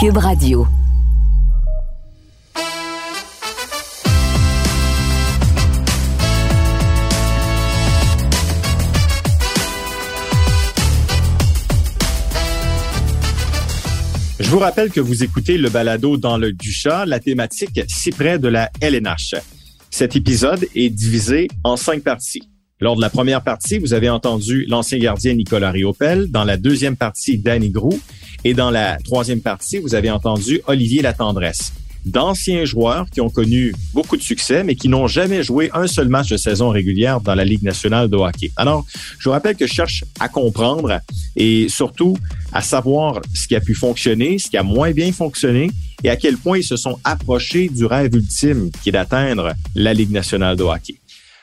Cube Radio. Je vous rappelle que vous écoutez le balado dans le Duchat, la thématique si près de la LNH. Cet épisode est divisé en cinq parties. Lors de la première partie, vous avez entendu l'ancien gardien Nicolas Riopel. Dans la deuxième partie, Danny Grou. Et dans la troisième partie, vous avez entendu Olivier Latendresse d'anciens joueurs qui ont connu beaucoup de succès, mais qui n'ont jamais joué un seul match de saison régulière dans la Ligue nationale de hockey. Alors, je vous rappelle que je cherche à comprendre et surtout à savoir ce qui a pu fonctionner, ce qui a moins bien fonctionné et à quel point ils se sont approchés du rêve ultime qui est d'atteindre la Ligue nationale de hockey.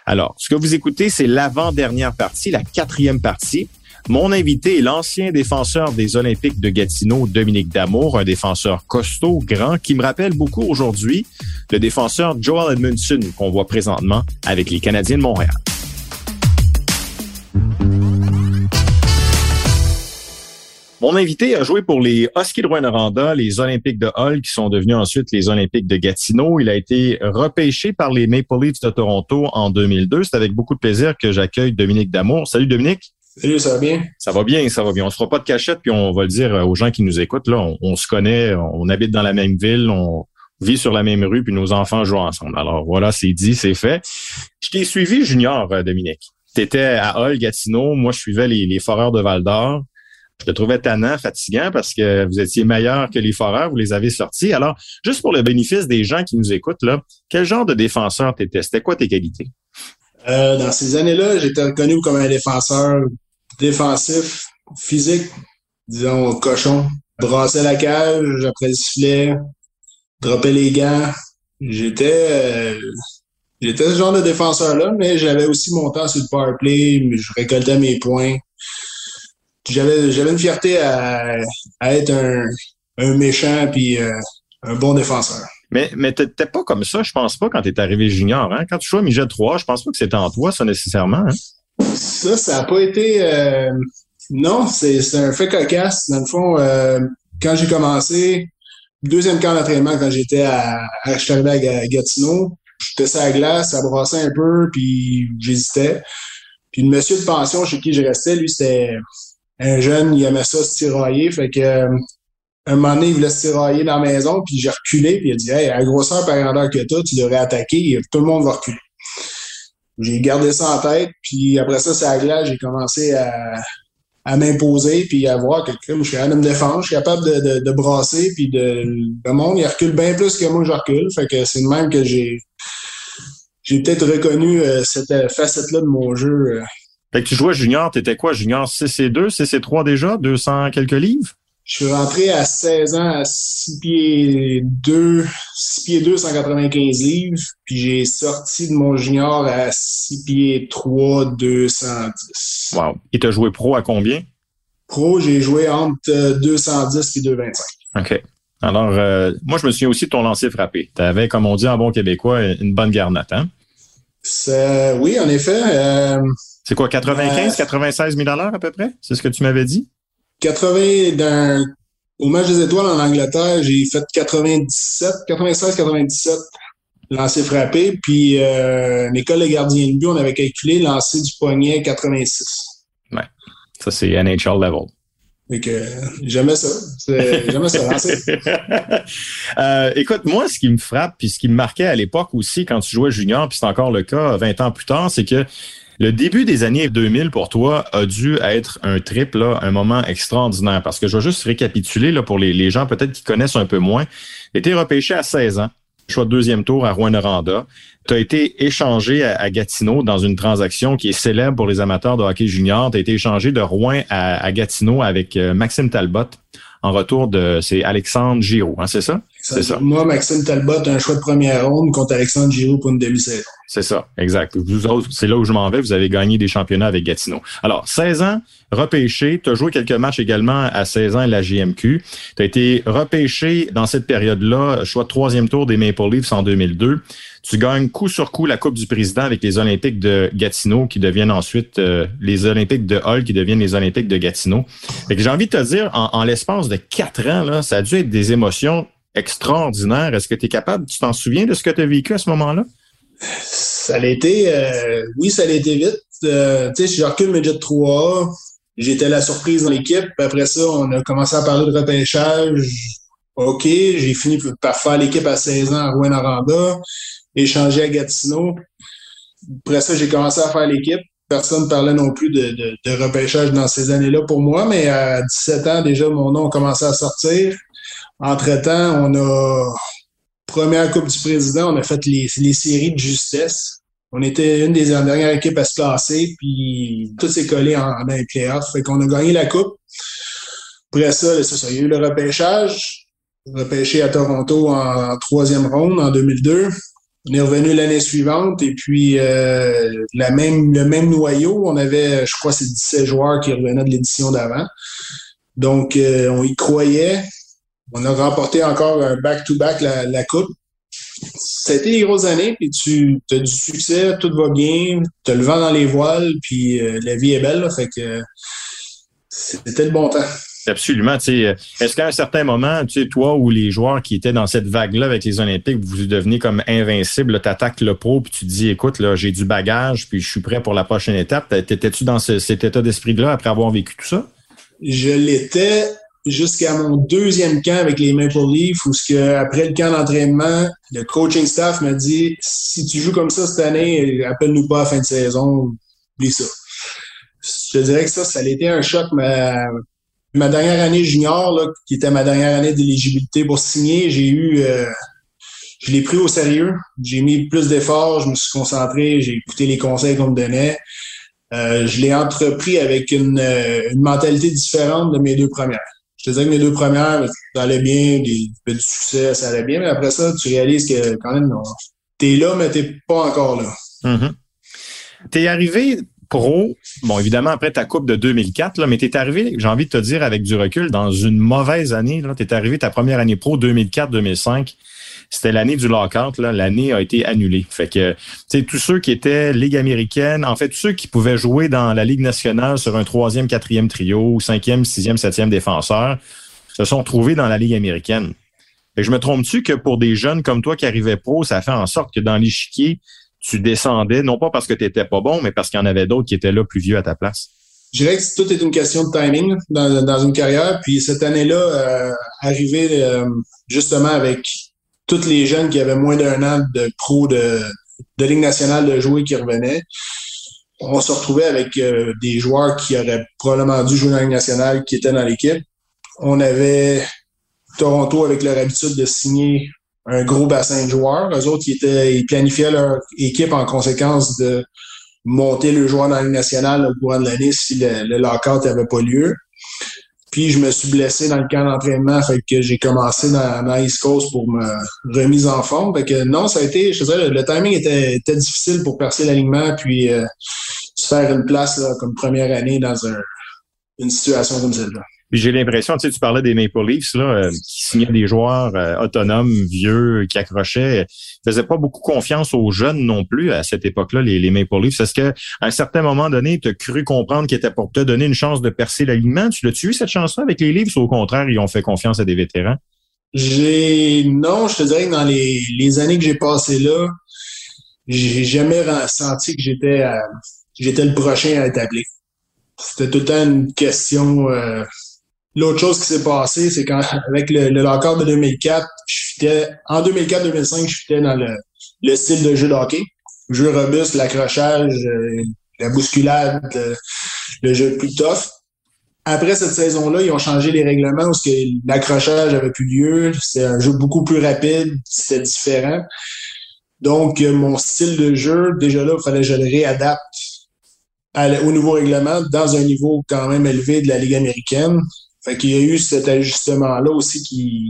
Alors, ce que vous écoutez, c'est l'avant-dernière partie, la quatrième partie. Mon invité est l'ancien défenseur des Olympiques de Gatineau, Dominique Damour, un défenseur costaud, grand, qui me rappelle beaucoup aujourd'hui le défenseur Joel Edmondson qu'on voit présentement avec les Canadiens de Montréal. Mon invité a joué pour les Huskies de Rwanda, les Olympiques de Hull, qui sont devenus ensuite les Olympiques de Gatineau. Il a été repêché par les Maple Leafs de Toronto en 2002. C'est avec beaucoup de plaisir que j'accueille Dominique Damour. Salut Dominique. Salut, ça va bien? Ça va bien, ça va bien. On se fera pas de cachette, puis on va le dire aux gens qui nous écoutent. Là, on, se connaît, on habite dans la même ville, on vit sur la même rue, puis nos enfants jouent ensemble. Alors voilà, c'est dit, c'est fait. Je t'ai suivi junior, euh, Dominique. Tu étais à Hall, Gatineau. Moi, je suivais les, les foreurs de Val d'Or. Je te trouvais tannant, fatigant parce que vous étiez meilleur que les foreurs, vous les avez sortis. Alors, juste pour le bénéfice des gens qui nous écoutent, là, quel genre de défenseur t'étais? C'était quoi tes qualités? Euh, dans ces années-là, j'étais reconnu comme un défenseur défensif, physique, disons, cochon. Brasser la cage après le sifflet, dropper les gants. J'étais euh, j'étais ce genre de défenseur-là, mais j'avais aussi mon temps sur le power play, je récoltais mes points. J'avais j'avais une fierté à, être un, méchant puis euh, un bon défenseur. Mais, mais t'étais pas comme ça, je pense pas, quand t'es arrivé junior. Hein? Quand tu jouais à Mijet 3, je pense pas que c'était en toi, ça, nécessairement. Hein? Ça, ça n'a pas été. Euh, non, c'est un fait cocasse. Dans le fond, euh, quand j'ai commencé, deuxième camp d'entraînement, quand j'étais à, à, je à Gatineau, j'étais sur la glace, ça brassait un peu, puis j'hésitais. Puis le monsieur de pension chez qui je restais, lui, c'était un jeune, il aimait ça se tirailler. Fait que euh, un moment donné, il voulait se tirailler dans la maison, puis j'ai reculé, puis il a dit Hey, à grosseur par grandeur que toi, tu devrais attaquer, tout le monde va reculer. J'ai gardé ça en tête, puis après ça, c'est à glace, j'ai commencé à, à m'imposer, puis à voir que je suis capable de me défendre, je suis capable de, de, brasser, puis de, le monde, il recule bien plus que moi, je recule. Fait que c'est le même que j'ai j'ai peut-être reconnu euh, cette facette-là de mon jeu. Euh. Fait que tu jouais junior, t'étais quoi, junior CC2, CC3 déjà, 200 quelques livres? Je suis rentré à 16 ans à 6 pieds 2, 6 pieds 2, 195 livres. Puis j'ai sorti de mon junior à 6 pieds 3, 210. Wow. Et tu as joué pro à combien? Pro, j'ai joué entre 210 et 225. OK. Alors, euh, moi, je me souviens aussi de ton lancer frappé. Tu avais, comme on dit en bon québécois, une bonne garnotte, hein? Oui, en effet. Euh, c'est quoi, 95, 96 000 à peu près? C'est ce que tu m'avais dit? 80 dans, au match des étoiles en Angleterre, j'ai fait 97, 96, 97 lancé frappé. Puis euh, l'école des gardiens de but, on avait calculé lancer du poignet 86. Ouais. Ça, c'est NHL level. Fait que j'aimais ça. J'aimais ça, lancer. euh, écoute, moi, ce qui me frappe, puis ce qui me marquait à l'époque aussi, quand tu jouais junior, puis c'est encore le cas 20 ans plus tard, c'est que le début des années 2000 pour toi a dû être un trip, là, un moment extraordinaire. Parce que je vais juste récapituler là, pour les, gens peut-être qui connaissent un peu moins. Tu été repêché à 16 ans, choix de deuxième tour à Rouen-Noranda. Tu as été échangé à, Gatineau dans une transaction qui est célèbre pour les amateurs de hockey junior. Tu as été échangé de Rouen à, Gatineau avec euh, Maxime Talbot. En retour de, c'est Alexandre Giraud, hein, c'est ça? C'est ça. Moi, Maxime Talbot, un choix de première ronde contre Alexandre Giroux pour une demi-saison. C'est ça, exact. Vous autres, c'est là où je m'en vais. Vous avez gagné des championnats avec Gatineau. Alors, 16 ans, repêché. Tu as joué quelques matchs également à 16 ans à la JMQ. Tu as été repêché dans cette période-là, choix de troisième tour des Maple Leafs en 2002. Tu gagnes coup sur coup la Coupe du Président avec les Olympiques de Gatineau qui deviennent ensuite euh, les Olympiques de Hull qui deviennent les Olympiques de Gatineau. j'ai envie de te dire, en, en l'espace de quatre ans, là, ça a dû être des émotions extraordinaires. Est-ce que tu es capable, tu t'en souviens de ce que tu as vécu à ce moment-là? Ça a été, euh, oui, ça a été vite. Euh, tu sais, j'ai recule Midget 3 j'étais la surprise dans l'équipe. Après ça, on a commencé à parler de repêchage. OK, j'ai fini par faire l'équipe à 16 ans à Rouen-Aranda échangé à Gatineau. Après ça, j'ai commencé à faire l'équipe. Personne ne parlait non plus de, de, repêchage dans ces années-là pour moi, mais à 17 ans, déjà, mon nom a commencé à sortir. Entre-temps, on a première Coupe du Président, on a fait les, les séries de justesse. On était une des dernières équipes à se classer, puis tout s'est collé en, les playoffs. Fait qu'on a gagné la Coupe. Après ça, ça, il y a eu le repêchage. Repêché à Toronto en troisième ronde en 2002. On est revenu l'année suivante et puis euh, la même, le même noyau, on avait, je crois, c'est 17 joueurs qui revenaient de l'édition d'avant. Donc, euh, on y croyait. On a remporté encore un back-to-back la, la coupe. C'était des grosses années, puis tu as du succès, tout va bien, tu as le vent dans les voiles, puis euh, la vie est belle, là, fait que c'était le bon temps. Absolument. Est-ce qu'à un certain moment, tu sais, toi ou les joueurs qui étaient dans cette vague-là avec les Olympiques, vous devenez comme invincible, tu attaques le pro, puis tu te dis, écoute, là, j'ai du bagage, puis je suis prêt pour la prochaine étape. T'étais-tu dans cet état d'esprit-là après avoir vécu tout ça? Je l'étais jusqu'à mon deuxième camp avec les Maple Leafs, où ce que, après le camp d'entraînement, le coaching staff m'a dit si tu joues comme ça cette année, appelle-nous pas à fin de saison, oublie ça. Je te dirais que ça, ça a été un choc, mais ma dernière année junior, là, qui était ma dernière année d'éligibilité pour signer, j'ai eu, euh, je l'ai pris au sérieux. J'ai mis plus d'efforts, je me suis concentré, j'ai écouté les conseils qu'on me donnait. Euh, je l'ai entrepris avec une, euh, une, mentalité différente de mes deux premières. Je te disais que mes deux premières, ça allait bien, des, du succès, ça allait bien, mais après ça, tu réalises que quand même, t'es là, mais t'es pas encore là. Mm-hmm. T'es arrivé pro, bon, évidemment, après ta coupe de 2004, là, mais tu es arrivé, j'ai envie de te dire, avec du recul, dans une mauvaise année. Tu es arrivé ta première année pro 2004-2005. C'était l'année du lockout. L'année a été annulée. Fait que, tu tous ceux qui étaient Ligue américaine, en fait, tous ceux qui pouvaient jouer dans la Ligue nationale sur un troisième, quatrième trio, cinquième, sixième, septième défenseur, se sont trouvés dans la Ligue américaine. Fait je me trompe-tu que pour des jeunes comme toi qui arrivaient pro, ça fait en sorte que dans l'échiquier, tu descendais, non pas parce que tu n'étais pas bon, mais parce qu'il y en avait d'autres qui étaient là plus vieux à ta place? Je dirais que tout est une question de timing dans, une carrière. Puis cette année-là, euh, arrivé euh, justement avec tous les jeunes qui avaient moins d'un an de pro de, de Ligue nationale de jouer qui revenaient, on se retrouvait avec euh, des joueurs qui auraient probablement dû jouer dans la Ligue nationale qui étaient dans l'équipe. On avait Toronto avec leur habitude de signer un gros bassin de joueurs. Eux autres, ils, étaient, ils planifiaient leur équipe en conséquence de monter le joueur dans la nationale au courant de l'année si le, le lockout n'avait pas lieu. Puis je me suis blessé dans le camp d'entraînement, fait que j'ai commencé dans, dans East Coast pour ma remise en forme. Fait que non, ça a été, je sais, le, timing était, était, difficile pour percer l'alignement, puis euh, se faire une place là, comme première année dans un, une situation comme celle-là j'ai l'impression, tu sais, tu parlais des Maple Leafs, là, euh, qui signaient des joueurs euh, autonomes, vieux, qui accrochaient. Ils faisaient pas beaucoup confiance aux jeunes non plus à cette époque-là, les, Maple Leafs. Est-ce qu'à un certain moment donné, tu as cru comprendre qu'ils étaient pour te donner une chance de percer l'alignement? Tu l'as-tu eu cette chance-là avec les Leafs? Ou au contraire, ils ont fait confiance à des vétérans? J'ai non, je te dirais que dans les, les années que j'ai passées là, j'ai jamais senti que j'étais j'étais le prochain à établir. C'était tout le temps une question euh, L'autre chose qui s'est passée, c'est quand avec le, le de 2004, je en 2004-2005, je fitais dans le, le, style de jeu de hockey. Jeu robuste, l'accrochage, euh, la bousculade, le, jeu plus tough. Après cette saison-là, ils ont changé les règlements parce que l'accrochage avait plus lieu. C'était un jeu beaucoup plus rapide, c'était différent. Donc, euh, mon style de jeu, déjà là, il fallait que je le réadapte au nouveau règlement dans un niveau quand même élevé de la Ligue américaine. Fait qu'il y a eu cet ajustement-là aussi qui,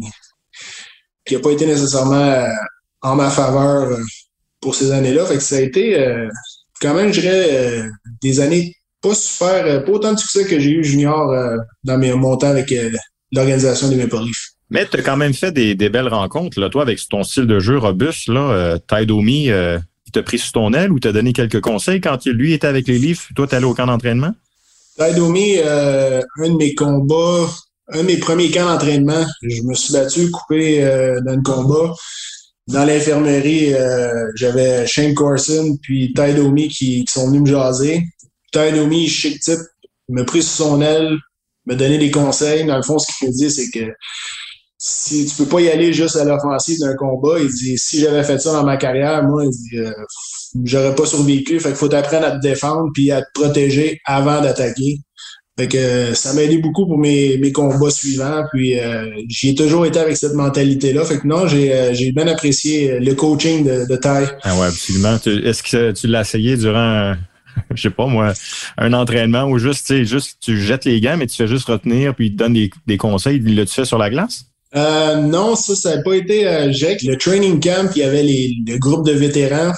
qui a pas été nécessairement en ma faveur pour ces années-là. Fait que ça a été quand même, je dirais, des années pas super, pas autant de succès que j'ai eu junior dans mes montants avec l'organisation des Maple Leafs. Mais tu as quand même fait des, belles rencontres, là, toi, avec ton style de jeu robuste, là, euh, Taidomi, euh, il t'a pris sous ton aile ou t'a donné quelques conseils quand lui était avec les Leafs, toi, t'allais au camp d'entraînement? Taidomi, euh, un de mes combats, un de mes premiers camps d'entraînement, je me suis battu, coupé euh, dans le combat. Dans l'infirmerie, j'avais Shane Corson puis Taidomi qui, qui sont venus me jaser. Taidomi, chic type, m'a pris sous son aile, me donner des conseils. Dans le fond, ce qu'il me dit, c'est que si tu peux pas y aller juste à l'offensive d'un combat, il dit si j'avais fait ça dans ma carrière, moi, il dit euh, j'aurais pas survécu. Fait qu'il faut apprendre à te défendre puis à te protéger avant d'attaquer. Fait que euh, ça m'a aidé beaucoup pour mes, mes combats suivants. Puis euh, j'ai toujours été avec cette mentalité-là. Fait que non, j'ai euh, bien apprécié le coaching de, de taille. Ah ouais, absolument. Est-ce que tu l'as essayé durant je sais pas moi, un entraînement ou juste, tu juste tu jettes les gants, mais tu fais juste retenir puis il te donne des, des conseils. L'as-tu fait sur la glace? Euh, non, ça, ça n'a pas été euh, Le training camp, il y avait les, le groupe de vétérans,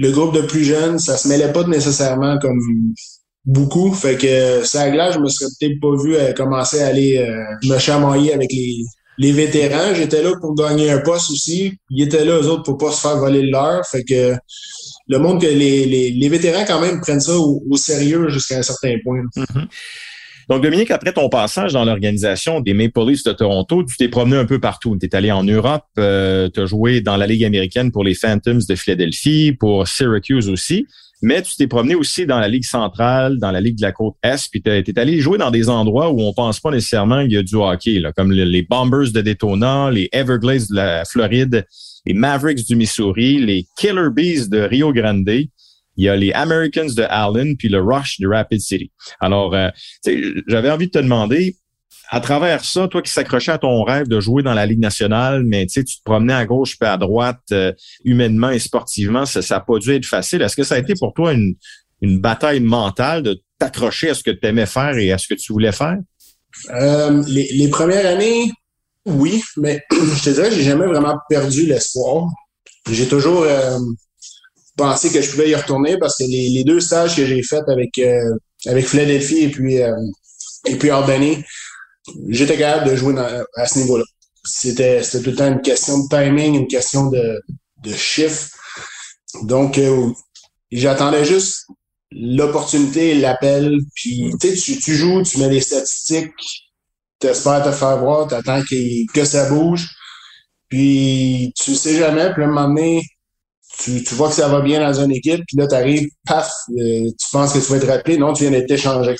le groupe de plus jeunes, ça se mêlait pas nécessairement comme beaucoup. Fait que ça glace, je me serais peut-être pas vu euh, commencer à aller euh, me chamailler avec les, les vétérans. J'étais là pour gagner un poste aussi. Ils étaient là, eux autres, pour pas se faire voler leur. Fait que le monde que les, les, les vétérans quand même prennent ça au, sérieux jusqu'à un certain point. Mm-hmm. Donc, Dominique, après ton passage dans l'organisation des Maple Leafs de Toronto, tu t'es promené un peu partout. Tu es allé en Europe, euh, tu as joué dans la Ligue américaine pour les Phantoms de Philadelphie, pour Syracuse aussi, mais tu t'es promené aussi dans la Ligue centrale, dans la Ligue de la côte Est, puis tu es allé jouer dans des endroits où on pense pas nécessairement qu'il y a du hockey, là, comme les Bombers de Daytona, les Everglades de la Floride, les Mavericks du Missouri, les Killer Bees de Rio Grande il y a les Americans de Allen, puis le Rush de Rapid City. Alors, euh, j'avais envie de te demander, à travers ça, toi qui s'accrochais à ton rêve de jouer dans la Ligue nationale, mais tu te promenais à gauche puis à droite, euh, humainement et sportivement, ça n'a pas dû être facile. Est-ce que ça a été pour toi une, une bataille mentale de t'accrocher à ce que tu aimais faire et à ce que tu voulais faire? Euh, les, les, premières années, oui, mais je te dirais, j'ai jamais vraiment perdu l'espoir. J'ai toujours, pensé que je pouvais y retourner parce que les, deux stages que j'ai faits avec, euh, avec Philadelphie et puis, euh, et puis Albany, j'étais capable de jouer à ce niveau-là. C'était, c'était tout le temps une question de timing, une question de, de chiffre. Donc, euh, j'attendais juste l'opportunité, l'appel. Puis, tu tu joues, tu mets des statistiques, tu espères te faire voir, tu attends que ça bouge. Puis, tu sais jamais. Puis, à un moment donné, tu, tu vois que ça va bien dans une équipe, puis là, tu arrives, paf, euh, tu penses que tu vas être rappelé, non, tu viens d'être échangé.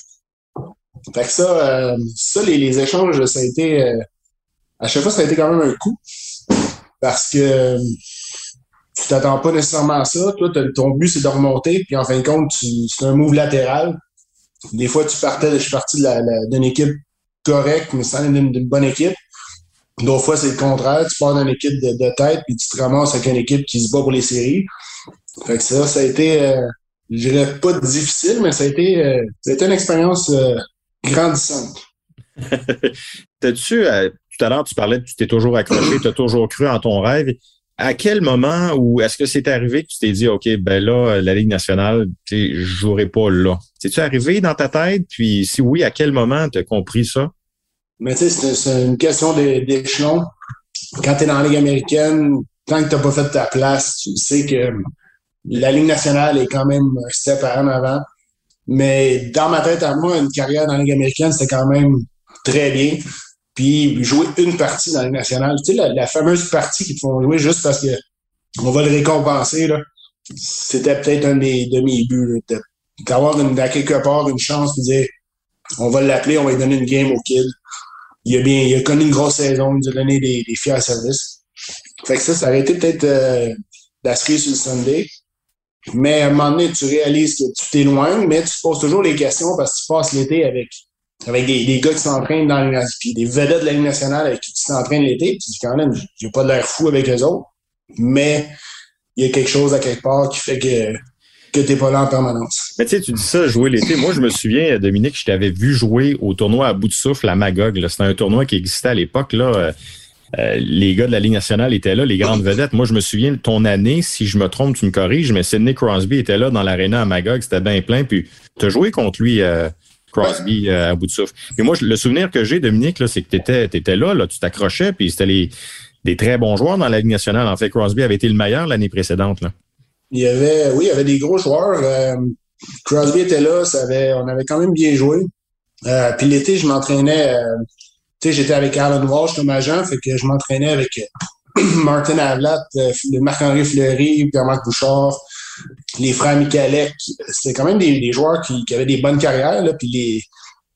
Fait que ça, euh, ça les, échanges, ça a été, euh, à chaque fois, ça a été quand même un coup, parce que tu t'attends pas nécessairement à ça. Toi, ton but, c'est de remonter, puis en fin de compte, c'est un move latéral. Des fois, tu partais, je suis parti d'une équipe correcte, mais sans d'une bonne équipe. D'autres fois, c'est le contraire. Tu pars d'une équipe de, tête, puis tu te ramasses avec une équipe qui se bat pour les séries. Fait que ça, ça a été, euh, je dirais pas difficile, mais ça a été, euh, ça a été une expérience euh, grandissante. T'as-tu, euh, tout à l'heure, tu parlais tu t'es toujours accroché, tu as toujours cru en ton rêve. À quel moment ou est-ce que c'est arrivé que tu t'es dit, OK, ben là, la Ligue nationale, je jouerai pas là? C'est-tu arrivé dans ta tête? Puis si oui, à quel moment tu as compris ça? Mais tu sais, c'est une question d'échelon. Quand tu es dans la Ligue américaine, tant que tu n'as pas fait ta place, tu sais que la Ligue nationale est quand même un step en avant. Mais dans ma tête à moi, une carrière dans la Ligue américaine, c'était quand même très bien. Puis jouer une partie dans la Ligue nationale, tu sais, la, fameuse partie qu'ils font jouer juste parce que on va le récompenser, là. C'était peut-être un des, de mes buts, d'avoir à quelque part une chance de dire on va l'appeler, on va lui donner une game au kid il a bien, il a connu une grosse saison, il nous a donné des, des fiers services. Fait que ça, ça aurait été peut-être euh, sur le Sunday. Mais à un moment donné, tu réalises que tu t'éloignes, mais tu te poses toujours les questions parce que tu passes l'été avec, avec des, gars qui s'entraînent dans les puis des vedettes de la Ligue nationale avec qui tu t'entraînes l'été. Tu dis quand même, j'ai pas de l'air fou avec les autres. Mais il y a quelque chose à quelque part qui fait que que t'es pas là en permanence. Mais tu sais, tu dis ça, jouer l'été. Moi, je me souviens, Dominique, je t'avais vu jouer au tournoi à bout de souffle à Magog. C'était un tournoi qui existait à l'époque. là. euh, les gars de la Ligue nationale étaient là, les grandes vedettes. Moi, je me souviens de ton année, si je me trompe, tu me corriges, mais Sidney Crosby était là dans l'aréna à Magog, c'était bien plein, puis tu as joué contre lui, euh, Crosby, à bout de souffle. Et moi, le souvenir que j'ai, Dominique, c'est que tu étais, là, là, tu t'accrochais, puis c'était des très bons joueurs dans la Ligue nationale. En fait, Crosby avait été le meilleur l'année précédente. Il y avait, oui, il y avait des gros joueurs. Crosby était là, ça avait, on avait quand même bien joué. Euh, puis l'été, je m'entraînais, euh, tu sais, j'étais avec Alan Walsh comme agent, fait que je m'entraînais avec euh, Martin Avlat, Marc-Henri Fleury, Pierre-Marc Bouchard, les frères Michalek. C'était quand même des, joueurs qui, avaient des bonnes carrières. Là, puis les,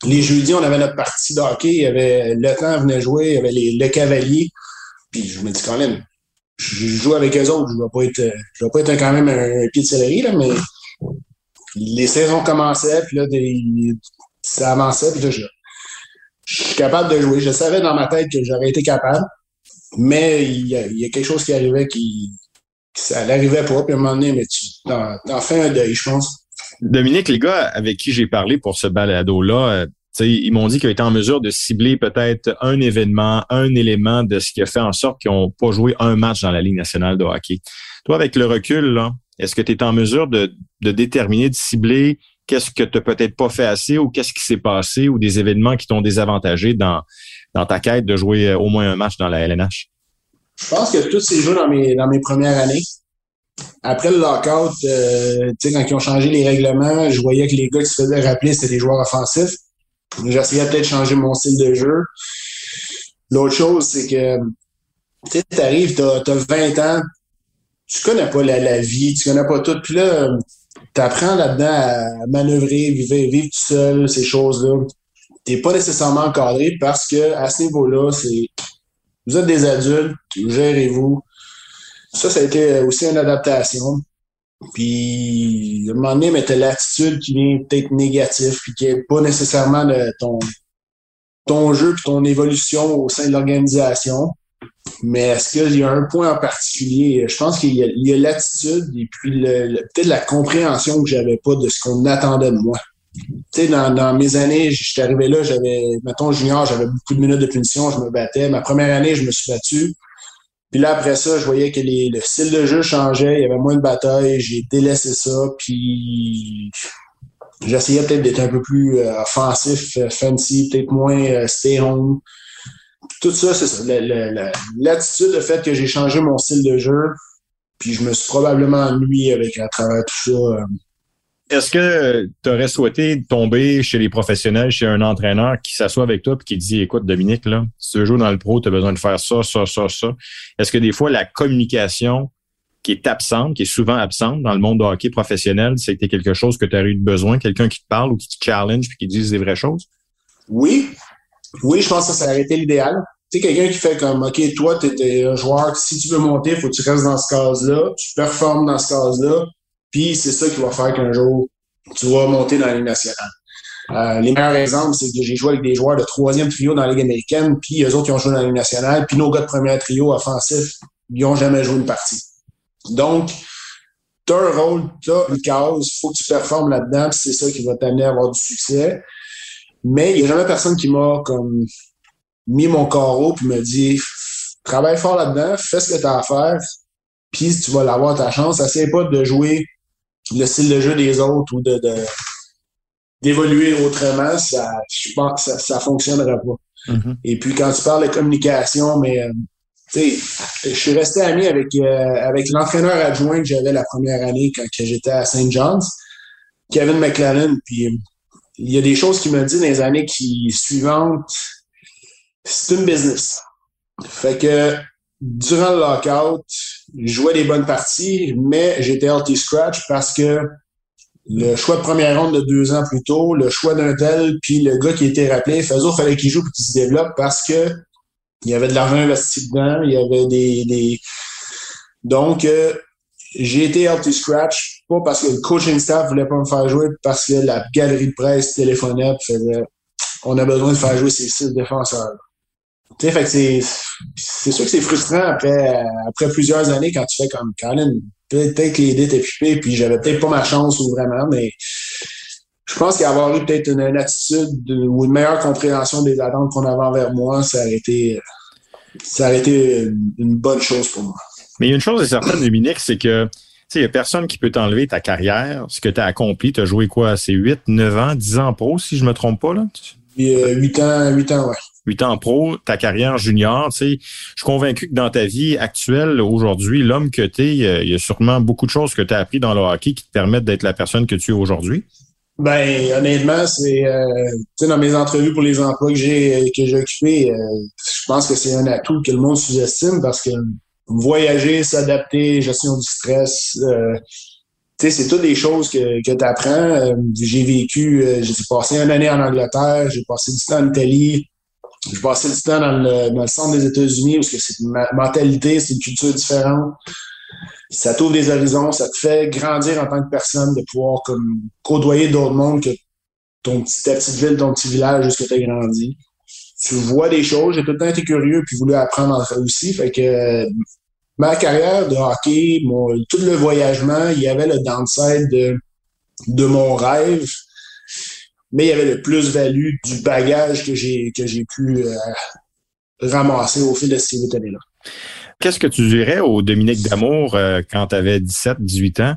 les jeudis, on avait notre partie de hockey. Il y avait Le Temps venait jouer, il y avait les, le Cavalier. Puis je me dis quand même, je joue avec eux autres. Je vais pas être, je vais pas être quand même un, pied de céleri, là, mais les saisons commençaient, puis là, ça avançait, puis je, suis capable de jouer. Je savais dans ma tête que j'aurais été capable, mais il y, a, quelque chose qui arrivait qui, ça n'arrivait pas, puis à un moment donné, mais tu t'en, fais un deuil, je pense. Dominique, les gars avec qui j'ai parlé pour ce balado-là, ils m'ont dit qu'ils étaient en mesure de cibler peut-être un événement, un élément de ce qui a fait en sorte qu'ils n'ont pas joué un match dans la Ligue nationale de hockey. Toi, avec le recul, est-ce que tu es en mesure de, déterminer, de cibler qu'est-ce que tu n'as peut-être pas fait assez ou qu'est-ce qui s'est passé ou des événements qui t'ont désavantagé dans, dans ta quête de jouer euh, au moins un match dans la LNH? Je pense que tout s'est joué dans mes, dans mes premières années. Après le lockout, euh, quand ils ont changé les règlements, je voyais que les gars qui se faisaient rappeler, c'était des joueurs offensifs. J'essayais peut-être de changer mon style de jeu. L'autre chose, c'est que tu arrives, tu as, 20 ans, tu connais pas la, vie, tu connais pas tout. Puis là, tu apprends là-dedans à manœuvrer, vivre, vivre tout seul, ces choses-là. Tu pas nécessairement encadré parce que à ce niveau-là, c'est vous êtes des adultes, gérez-vous. Ça, ça a été aussi une adaptation. Puis, à un moment donné, mais t'as l'attitude qui vient peut-être négative, puis qui n'est pas nécessairement de ton, ton jeu puis ton évolution au sein de l'organisation. Mais est-ce qu'il y a un point en particulier? Je pense qu'il y a l'attitude et puis peut-être la compréhension que j'avais pas de ce qu'on attendait de moi. Tu sais, dans, dans, mes années, j'étais arrivé là, j'avais, mettons, junior, j'avais beaucoup de minutes de punition, je me battais. Ma première année, je me suis battu. Puis là, après ça, je voyais que les, le style de jeu changeait, il y avait moins de bataille, j'ai délaissé ça, puis j'essayais peut-être d'être un peu plus euh, offensif, euh, fancy, peut-être moins euh, stay home tout ça, c'est ça. L'attitude, le, fait que j'ai changé mon style de jeu, puis je me suis probablement ennuyé avec à travers tout ça. Est-ce que tu aurais souhaité tomber chez les professionnels, chez un entraîneur qui s'assoit avec toi et qui dit Écoute, Dominique, là, si tu veux jouer dans le pro, tu as besoin de faire ça, ça, ça, ça. Est-ce que des fois, la communication qui est absente, qui est souvent absente dans le monde de hockey professionnel, c'était quelque chose que tu as eu besoin, quelqu'un qui te parle ou qui te challenge puis qui dise des vraies choses? Oui, oui, je pense que ça aurait été l'idéal. Tu sais, quelqu'un qui fait comme, OK, toi, tu es un joueur, si tu veux monter, faut que tu restes dans ce case-là, tu performes dans ce case-là, puis c'est ça qui va faire qu'un jour, tu vas monter dans la Ligue nationale. Euh, les meilleurs exemples, c'est que j'ai joué avec des joueurs de troisième trio dans la Ligue américaine, puis eux autres, ils ont joué dans la Ligue nationale, puis nos gars de premier trio offensif, ils n'ont jamais joué une partie. Donc, tu as un rôle, tu as une case, il faut que tu performes là-dedans, puis c'est ça qui va t'amener à avoir du succès. Mais il n'y a jamais personne qui m'a comme mis mon carreau puis me dit travaille fort là-dedans, fais ce que tu as à faire, puis tu vas l'avoir ta chance. Essaye pas de jouer le style de jeu des autres ou de, d'évoluer autrement, ça, je pense ça, ça fonctionnera pas. Mm-hmm. Et puis quand tu parles de communication, mais euh, tu sais, je suis resté ami avec euh, avec l'entraîneur adjoint que j'avais la première année quand j'étais à St. John's, Kevin McLennan, puis il y a des choses qu'il m'a dit dans les années qui suivantes. C'est une business. Fait que durant le lockout, je jouais des bonnes parties, mais j'étais healthy scratch parce que le choix de première ronde de deux ans plus tôt, le choix d'un tel, puis le gars qui était rappelé, Fazo, fallait qu'il joue pour qu'il se développe parce que il y avait de l'argent investi dedans, il y avait des, des... donc euh, j'ai été healthy scratch, pas parce que le coaching staff voulait pas me faire jouer, parce que la galerie de presse téléphonait et faisait on a besoin de faire jouer ces six défenseurs. Tu sais, c'est, c'est sûr que c'est frustrant après, après plusieurs années quand tu fais comme Colin. Peut-être que les dés étaient pipés, puis j'avais peut-être pas ma chance ou vraiment, mais je pense qu'avoir eu peut-être une, attitude ou une meilleure compréhension des attentes qu'on avait envers moi, ça a été ça aurait été une bonne chose pour moi. Mais il y a une chose est certaine, Dominique, c'est que il n'y a personne qui peut t'enlever ta carrière, ce que tu as accompli. Tu as joué quoi? C'est 8, 9 ans, 10 ans pro, si je me trompe pas, là? 8 ans, 8 ans, ouais. 8 ans pro, ta carrière junior, tu sais, je suis convaincu que dans ta vie actuelle, aujourd'hui, l'homme que tu es, il y a sûrement beaucoup de choses que tu as appris dans le hockey qui te permettent d'être la personne que tu es aujourd'hui. Ben, honnêtement, c'est euh, dans mes entrevues pour les emplois que j'ai que j'ai occupés, euh, je pense que c'est un atout que le monde sous-estime parce que voyager, s'adapter, gestion du stress, euh, c'est toutes des choses que, que tu apprends. Euh, j'ai vécu, euh, j'ai passé une année en Angleterre, j'ai passé du temps en Italie, j'ai passé du temps dans le, centre des États-Unis où c'est une mentalité, c'est une culture différente. Ça t'ouvre des horizons, ça te fait grandir en tant que personne, de pouvoir comme côtoyer d'autres mondes que ton ta petite ville, ton petit village jusqu'à tu as grandi. Tu vois des choses, j'ai tout le temps été curieux puis voulu apprendre aussi. Fait que ma carrière de hockey, mon, tout le voyagement, il y avait le downside de, de mon rêve, mais il y avait le plus-value du bagage que j'ai que j'ai pu euh, ramasser au fil de ces huit années-là. Qu'est-ce que tu dirais au Dominique Damour euh, quand tu avais 17, 18 ans?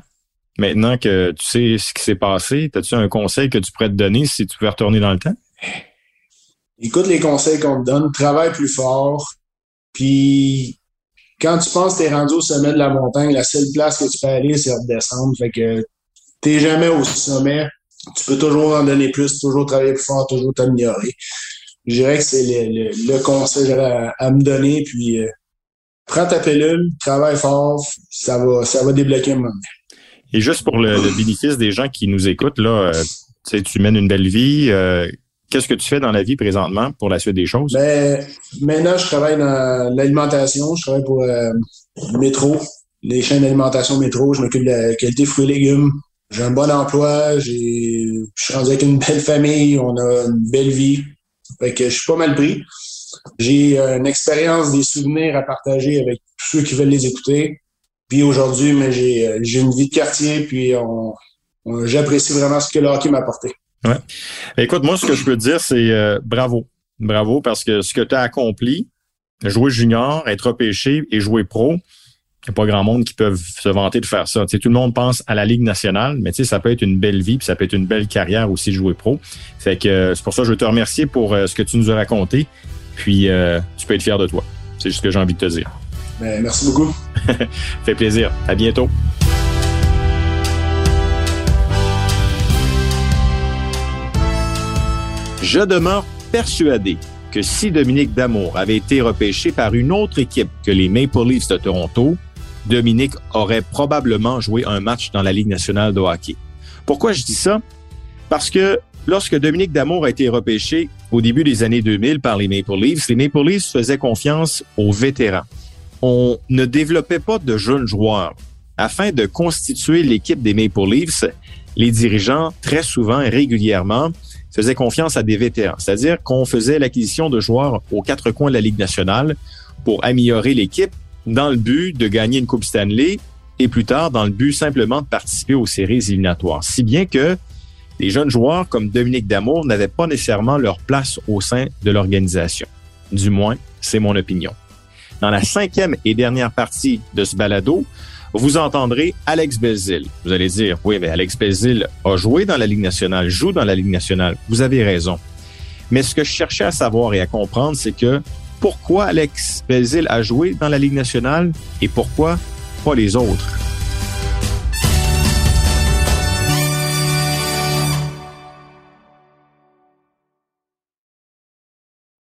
Maintenant que tu sais ce qui s'est passé, as-tu un conseil que tu pourrais te donner si tu pouvais retourner dans le temps? Écoute les conseils qu'on te donne, travaille plus fort, puis quand tu penses que tu es rendu au sommet de la montagne, la seule place que tu peux aller, c'est redescendre. Fait que t'es jamais au sommet. Tu peux toujours en donner plus, toujours travailler plus fort, toujours t'améliorer. Je dirais que c'est le, le, conseil à, à, me donner. Puis euh, prends ta pilule, travaille fort, ça va, ça va débloquer un moment. Et juste pour le, bénéfice des gens qui nous écoutent, là, euh, tu mènes une belle vie. Euh, Qu'est-ce que tu fais dans la vie présentement pour la suite des choses? Ben, maintenant, je travaille dans l'alimentation. Je travaille pour euh, Métro, les chaînes d'alimentation Métro. Je m'occupe de la qualité fruits et légumes. J'ai un bon emploi. J'ai, je suis rendu avec une belle famille. On a une belle vie. Fait que je suis pas mal pris. J'ai une expérience, des souvenirs à partager avec tous ceux qui veulent les écouter. Puis aujourd'hui, mais j'ai, j'ai une vie de quartier. Puis on, j'apprécie vraiment ce que le m'a apporté. Ouais. Écoute, moi, ce que je peux te dire, c'est euh, bravo. Bravo, parce que ce que tu as accompli, jouer junior, être repêché et jouer pro, n'y a pas grand monde qui peuvent se vanter de faire ça. tout le monde pense à la Ligue nationale, mais ça peut être une belle vie, puis ça peut être une belle carrière aussi de jouer pro. Fait que euh, c'est pour ça que je veux te remercier pour euh, ce que tu nous as raconté. Puis tu peux être fier de toi. C'est juste ce que j'ai envie de te dire. Ben, merci beaucoup. fait plaisir. À bientôt. Je demeure persuadé que si Dominique Damour avait été repêché par une autre équipe que les Maple Leafs de Toronto, Dominique aurait probablement joué un match dans la Ligue nationale de hockey. Pourquoi je dis ça? Parce que lorsque Dominique Damour a été repêché au début des années 2000 par les Maple Leafs, les Maple Leafs faisaient confiance aux vétérans. On ne développait pas de jeunes joueurs. Afin de constituer l'équipe des Maple Leafs, les dirigeants, très souvent et régulièrement, faisait confiance à des vétérans. C'est-à-dire qu'on faisait l'acquisition de joueurs aux quatre coins de la Ligue nationale pour améliorer l'équipe dans le but de gagner une Coupe Stanley et plus tard dans le but simplement de participer aux séries éliminatoires. Si bien que les jeunes joueurs comme Dominique Damour n'avaient pas nécessairement leur place au sein de l'organisation. Du moins, c'est mon opinion. Dans la cinquième et dernière partie de ce balado, vous entendrez Alex Belzil. Vous allez dire, oui, mais Alex Belzil a joué dans la Ligue nationale, joue dans la Ligue nationale. Vous avez raison. Mais ce que je cherchais à savoir et à comprendre, c'est que pourquoi Alex Belzil a joué dans la Ligue nationale et pourquoi pas les autres?